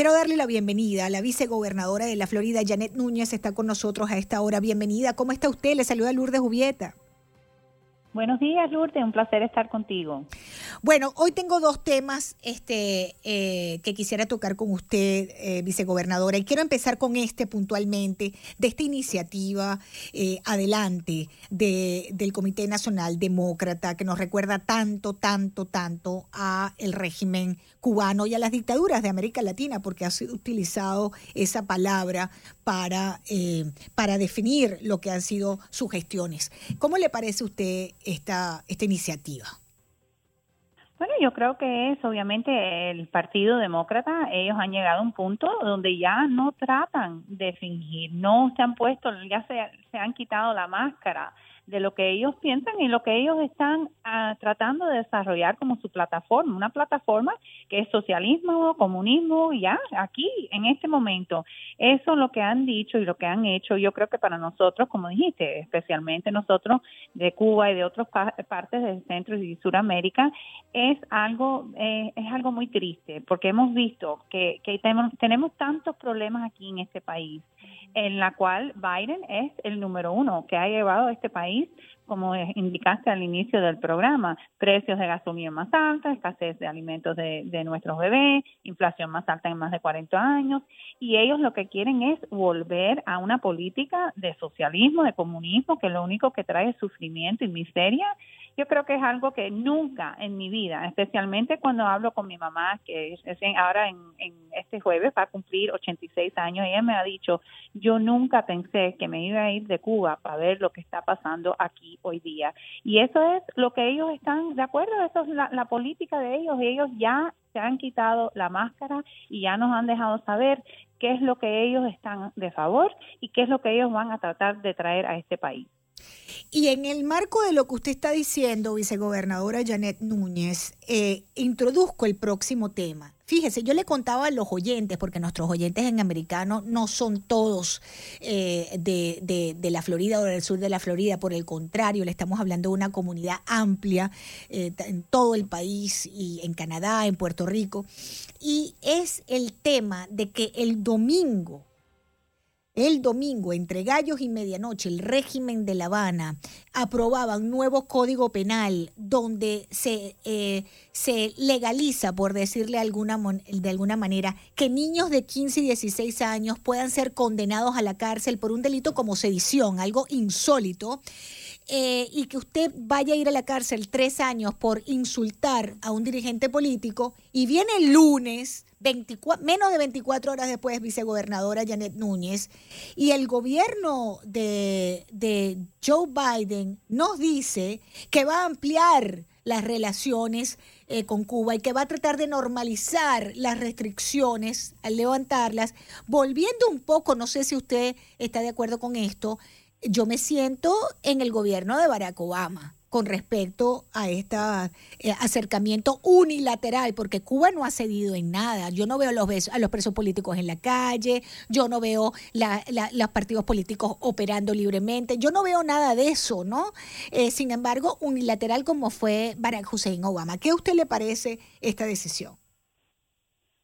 quiero darle la bienvenida a la vicegobernadora de la Florida, Janet Núñez, está con nosotros a esta hora. Bienvenida. ¿Cómo está usted? Le saluda Lourdes Jubieta. Buenos días, Lourdes. Un placer estar contigo. Bueno, hoy tengo dos temas este, eh, que quisiera tocar con usted, eh, vicegobernadora, y quiero empezar con este puntualmente, de esta iniciativa eh, adelante de, del Comité Nacional Demócrata, que nos recuerda tanto, tanto, tanto a el régimen cubano y a las dictaduras de América Latina, porque ha sido utilizado esa palabra para, para definir lo que han sido sus gestiones. ¿Cómo le parece a usted esta, esta iniciativa? Bueno, yo creo que es obviamente el Partido Demócrata, ellos han llegado a un punto donde ya no tratan de fingir, no se han puesto, ya se, se han quitado la máscara de lo que ellos piensan y lo que ellos están ah, tratando de desarrollar como su plataforma, una plataforma que es socialismo, comunismo, ya aquí en este momento. Eso es lo que han dicho y lo que han hecho. Yo creo que para nosotros, como dijiste, especialmente nosotros de Cuba y de otras partes del Centro y Suramérica, es algo eh, es algo muy triste porque hemos visto que, que tenemos, tenemos tantos problemas aquí en este país en la cual Biden es el número uno que ha llevado a este país, como indicaste al inicio del programa, precios de gasolina más altos, escasez de alimentos de, de nuestros bebés, inflación más alta en más de 40 años, y ellos lo que quieren es volver a una política de socialismo, de comunismo, que lo único que trae es sufrimiento y miseria yo creo que es algo que nunca en mi vida, especialmente cuando hablo con mi mamá, que es, ahora en, este jueves va a cumplir 86 años, ella me ha dicho, yo nunca pensé que me iba a ir de Cuba para ver lo que está pasando aquí hoy día. Y eso es lo que ellos están de acuerdo, eso es la, la política de ellos, ellos ya se han quitado la máscara y ya nos han dejado saber qué es lo que ellos están de favor y qué es lo que ellos van a tratar de traer a este país. Y en el marco de lo que usted está diciendo, vicegobernadora Janet Núñez, eh, introduzco el próximo tema. Fíjese, yo le contaba a los oyentes, porque nuestros oyentes en americano no son todos eh, de, la Florida o del sur de la Florida, por el contrario, le estamos hablando de una comunidad amplia eh, en todo el país y en Canadá, en Puerto Rico. Y es el tema de que el domingo el domingo, entre gallos y medianoche, el régimen de La Habana aprobaba un nuevo código penal donde se, eh, se legaliza, por decirle de alguna manera, que niños de 15 y 16 años puedan ser condenados a la cárcel por un delito como sedición, algo insólito. Eh, y que usted vaya a ir a la cárcel tres años por insultar a un dirigente político y viene el lunes, menos de 24 horas después, vicegobernadora Janet Núñez, y el gobierno de, de Joe Biden nos dice que va a ampliar las relaciones eh, con Cuba y que va a tratar de normalizar las restricciones al levantarlas, volviendo un poco, no sé si usted está de acuerdo con esto, yo me siento en el gobierno de Barack Obama con respecto a este acercamiento unilateral, porque Cuba no ha cedido en nada. Yo no veo a los, a los presos políticos en la calle, yo no veo los partidos políticos operando libremente, yo no veo nada de eso, ¿no? Eh, sin embargo, unilateral como fue Barack Hussein Obama. ¿Qué a usted le parece esta decisión?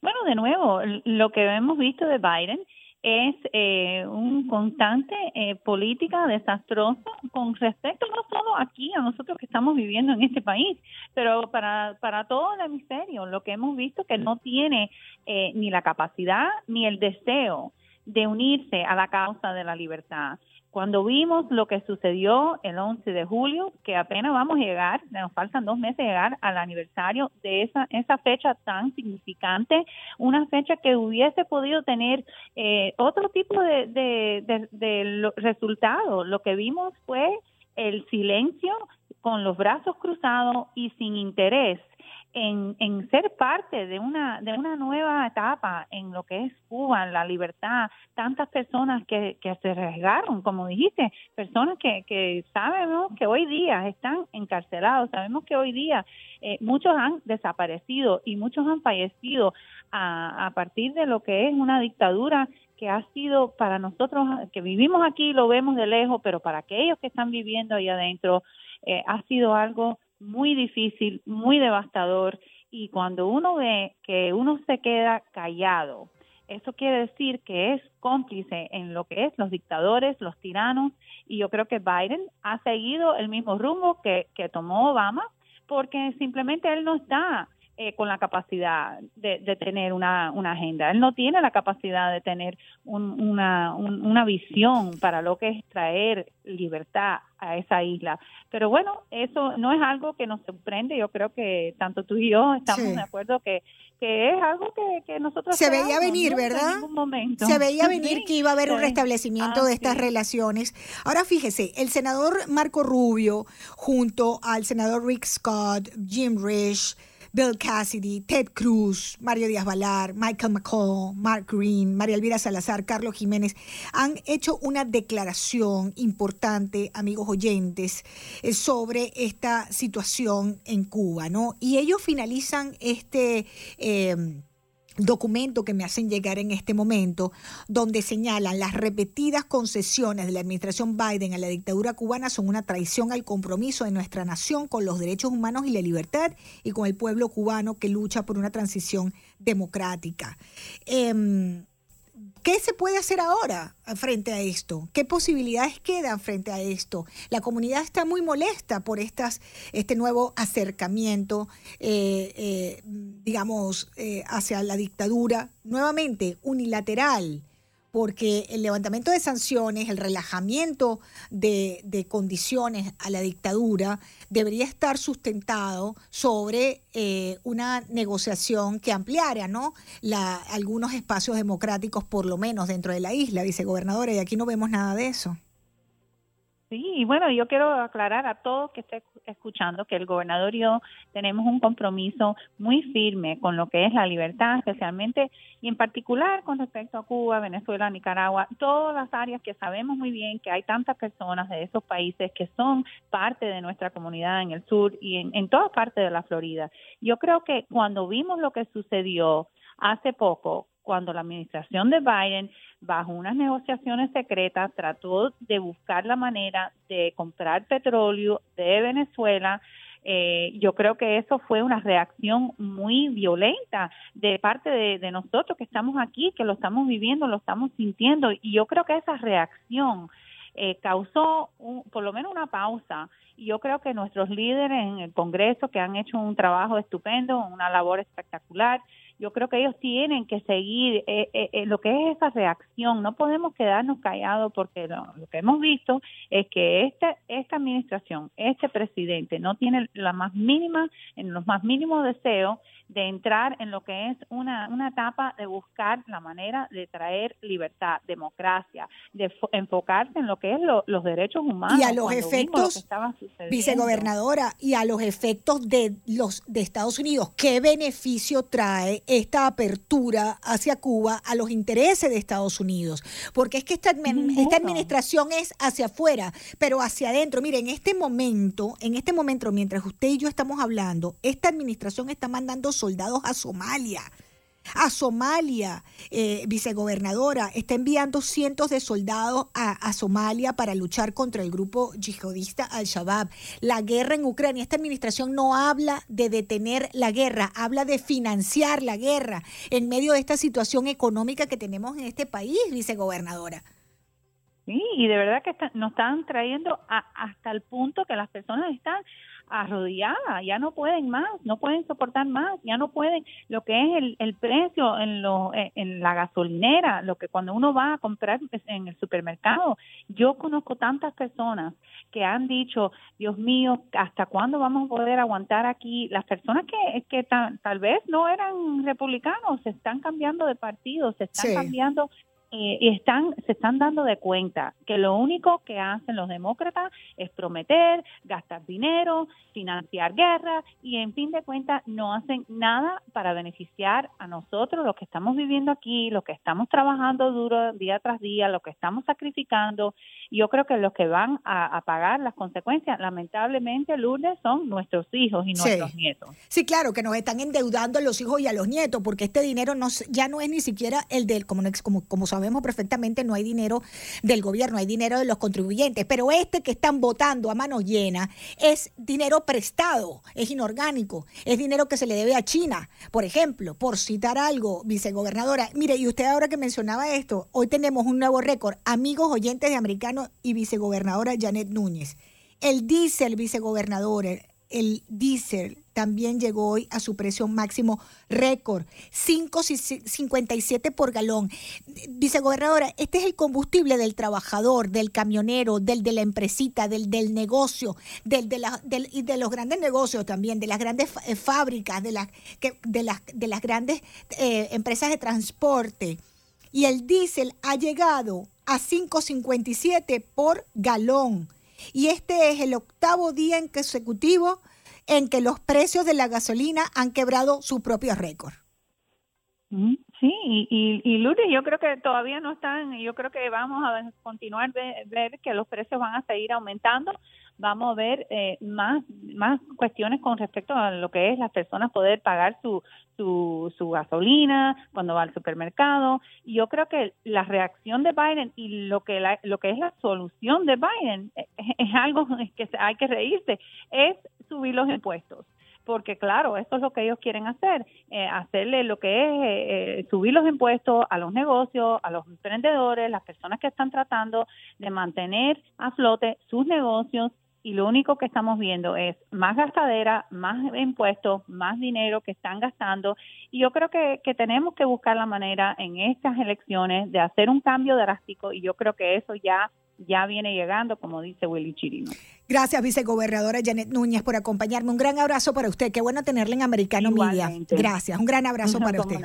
Bueno, de nuevo, lo que hemos visto de Biden es eh, un constante eh, política desastrosa con respecto no solo aquí a nosotros que estamos viviendo en este país, pero para, para todo el hemisferio, lo que hemos visto que no tiene eh, ni la capacidad ni el deseo de unirse a la causa de la libertad. Cuando vimos lo que sucedió el 11 de julio, que apenas vamos a llegar, nos faltan dos meses llegar al aniversario de esa, esa fecha tan significante, una fecha que hubiese podido tener eh, otro tipo de, de, de, resultados. Lo que vimos fue el silencio con los brazos cruzados y sin interés en, en, ser parte de una de una nueva etapa en lo que es Cuba, la libertad, tantas personas que, que se arriesgaron, como dijiste, personas que, que sabemos que hoy día están encarcelados, sabemos que hoy día eh, muchos han desaparecido y muchos han fallecido a, a partir de lo que es una dictadura que ha sido para nosotros que vivimos aquí, lo vemos de lejos, pero para aquellos que están viviendo ahí adentro, eh, ha sido algo muy difícil, muy devastador y cuando uno ve que uno se queda callado eso quiere decir que es cómplice en lo que es los dictadores, los tiranos, y yo creo que Biden ha seguido el mismo rumbo que, que tomó Obama, porque simplemente él no está eh, con la capacidad de, de tener una, una, agenda. Él no tiene la capacidad de tener una, una visión para lo que es traer libertad a esa isla. Pero bueno, eso no es algo que nos sorprende. Yo creo que tanto tú y yo estamos de acuerdo que, que es algo que, que nosotros... Se veía venir, ¿verdad? Se veía venir que iba a haber un restablecimiento de estas relaciones. Ahora fíjese, el senador Marco Rubio junto al senador Rick Scott, Jim Risch, Bill Cassidy, Ted Cruz, Mario Díaz Valar, Michael McCall, Mark Green, María Elvira Salazar, Carlos Jiménez, han hecho una declaración importante, amigos oyentes, eh, sobre esta situación en Cuba, ¿no? Y ellos finalizan este... Eh, documento que me hacen llegar en este momento, donde señalan las repetidas concesiones de la administración Biden a la dictadura cubana son una traición al compromiso de nuestra nación con los derechos humanos y la libertad y con el pueblo cubano que lucha por una transición democrática. Em, ¿Qué se puede hacer ahora frente a esto? ¿Qué posibilidades quedan frente a esto? La comunidad está muy molesta por estas, este nuevo acercamiento, eh, eh, digamos, eh, hacia la dictadura, nuevamente unilateral porque el levantamiento de sanciones, el relajamiento de, condiciones a la dictadura debería estar sustentado sobre eh, una negociación que ampliara ¿no? La, algunos espacios democráticos, por lo menos dentro de la isla, vicegobernadora, y aquí no vemos nada de eso. Sí, y bueno, yo quiero aclarar a todos que estén escuchando que el gobernador y yo tenemos un compromiso muy firme con lo que es la libertad, especialmente y en particular con respecto a Cuba, Venezuela, Nicaragua, todas las áreas que sabemos muy bien que hay tantas personas de esos países que son parte de nuestra comunidad en el sur y en, en todas partes de la Florida. Yo creo que cuando vimos lo que sucedió hace poco, cuando la administración de Biden bajo unas negociaciones secretas, trató de buscar la manera de comprar petróleo de Venezuela. Eh, yo creo que eso fue una reacción muy violenta de parte de, nosotros que estamos aquí, que lo estamos viviendo, lo estamos sintiendo, y yo creo que esa reacción eh, causó por lo menos una pausa. Y yo creo que nuestros líderes en el Congreso, que han hecho un trabajo estupendo, una labor espectacular, yo creo que ellos tienen que seguir eh, eh, eh, lo que es esa reacción. No podemos quedarnos callados porque lo, que hemos visto es que esta, esta administración, este presidente no tiene la más mínima, en los más mínimos deseos de entrar en lo que es una, una etapa de buscar la manera de traer libertad, democracia, de enfocarse en lo que es los derechos humanos. Y a los efectos, vicegobernadora, y a los efectos de los de Estados Unidos, ¿qué beneficio trae esta apertura hacia Cuba a los intereses de Estados Unidos? Porque es que esta, esta administración es hacia afuera, pero hacia adentro. Mire, en este momento, en este momento, mientras usted y yo estamos hablando, esta administración está mandando soldados a Somalia. A Somalia, eh, vicegobernadora, está enviando cientos de soldados a, Somalia para luchar contra el grupo yihadista Al-Shabaab. La guerra en Ucrania, esta administración no habla de detener la guerra, habla de financiar la guerra en medio de esta situación económica que tenemos en este país, vicegobernadora. Sí, y de verdad que nos están trayendo hasta el punto que las personas están arrodilladas, ya no pueden más, no pueden soportar más, ya no pueden lo que es el, el precio en, lo, eh, en la gasolinera, lo que cuando uno va a comprar en el supermercado. Yo conozco tantas personas que han dicho, Dios mío, ¿hasta cuándo vamos a poder aguantar aquí? Las personas que, que tal vez no eran republicanos, se están cambiando de partido, se están cambiando eh, y están se están dando de cuenta que lo único que hacen los demócratas es prometer, gastar dinero, financiar guerra y en fin de cuentas no hacen nada para beneficiar a nosotros, los que estamos viviendo aquí, los que estamos trabajando duro día tras día, los que estamos sacrificando. Yo creo que los que van a, pagar las consecuencias, lamentablemente, lunes son nuestros hijos y nuestros nietos. Sí, claro, que nos están endeudando a los hijos y a los nietos, porque este dinero no, ya no es ni siquiera el del, como, como, como sabemos, sabemos perfectamente no hay dinero del gobierno, hay dinero de los contribuyentes, pero este que están votando a mano llena es dinero prestado, es inorgánico, es dinero que se le debe a China, por ejemplo, por citar algo, vicegobernadora. Mire, y usted ahora que mencionaba esto, hoy tenemos un nuevo récord, amigos oyentes de americanos y vicegobernadora Janet Núñez. El diésel, vicegobernador, el diésel también llegó hoy a su precio máximo récord, 5.57 por galón. Vicegobernadora, este es el combustible del trabajador, del camionero, del de la empresita, del, del negocio, del, de y de los grandes negocios también, de las grandes eh, fábricas, de las, que, de las, de las grandes eh, empresas de transporte. Y el diésel ha llegado a 5.57 por galón. Y este es el octavo día en consecutivo en que los precios de la gasolina han quebrado su propio récord. Sí, y, y, y Lourdes, yo creo que todavía no están, yo creo que vamos a continuar de ver que los precios van a seguir aumentando vamos a ver eh, más, más cuestiones con respecto a lo que es las personas poder pagar su, su, su gasolina cuando va al supermercado. Y yo creo que la reacción de Biden y lo que, la, lo que es la solución de Biden es, es algo que hay que reírse, es subir los impuestos porque claro, esto es lo que ellos quieren hacer, eh, hacerle lo que es eh, eh, subir los impuestos a los negocios, a los emprendedores, las personas que están tratando de mantener a flote sus negocios y lo único que estamos viendo es más gastadera, más impuestos, más dinero que están gastando y yo creo que, que, tenemos que buscar la manera en estas elecciones de hacer un cambio drástico y yo creo que eso ya ya viene llegando, como dice Willy Chirino. Gracias, vicegobernadora Janet Núñez, por acompañarme. Un gran abrazo para usted. Qué bueno tenerle en Americano Media. Gracias. Un gran abrazo para usted.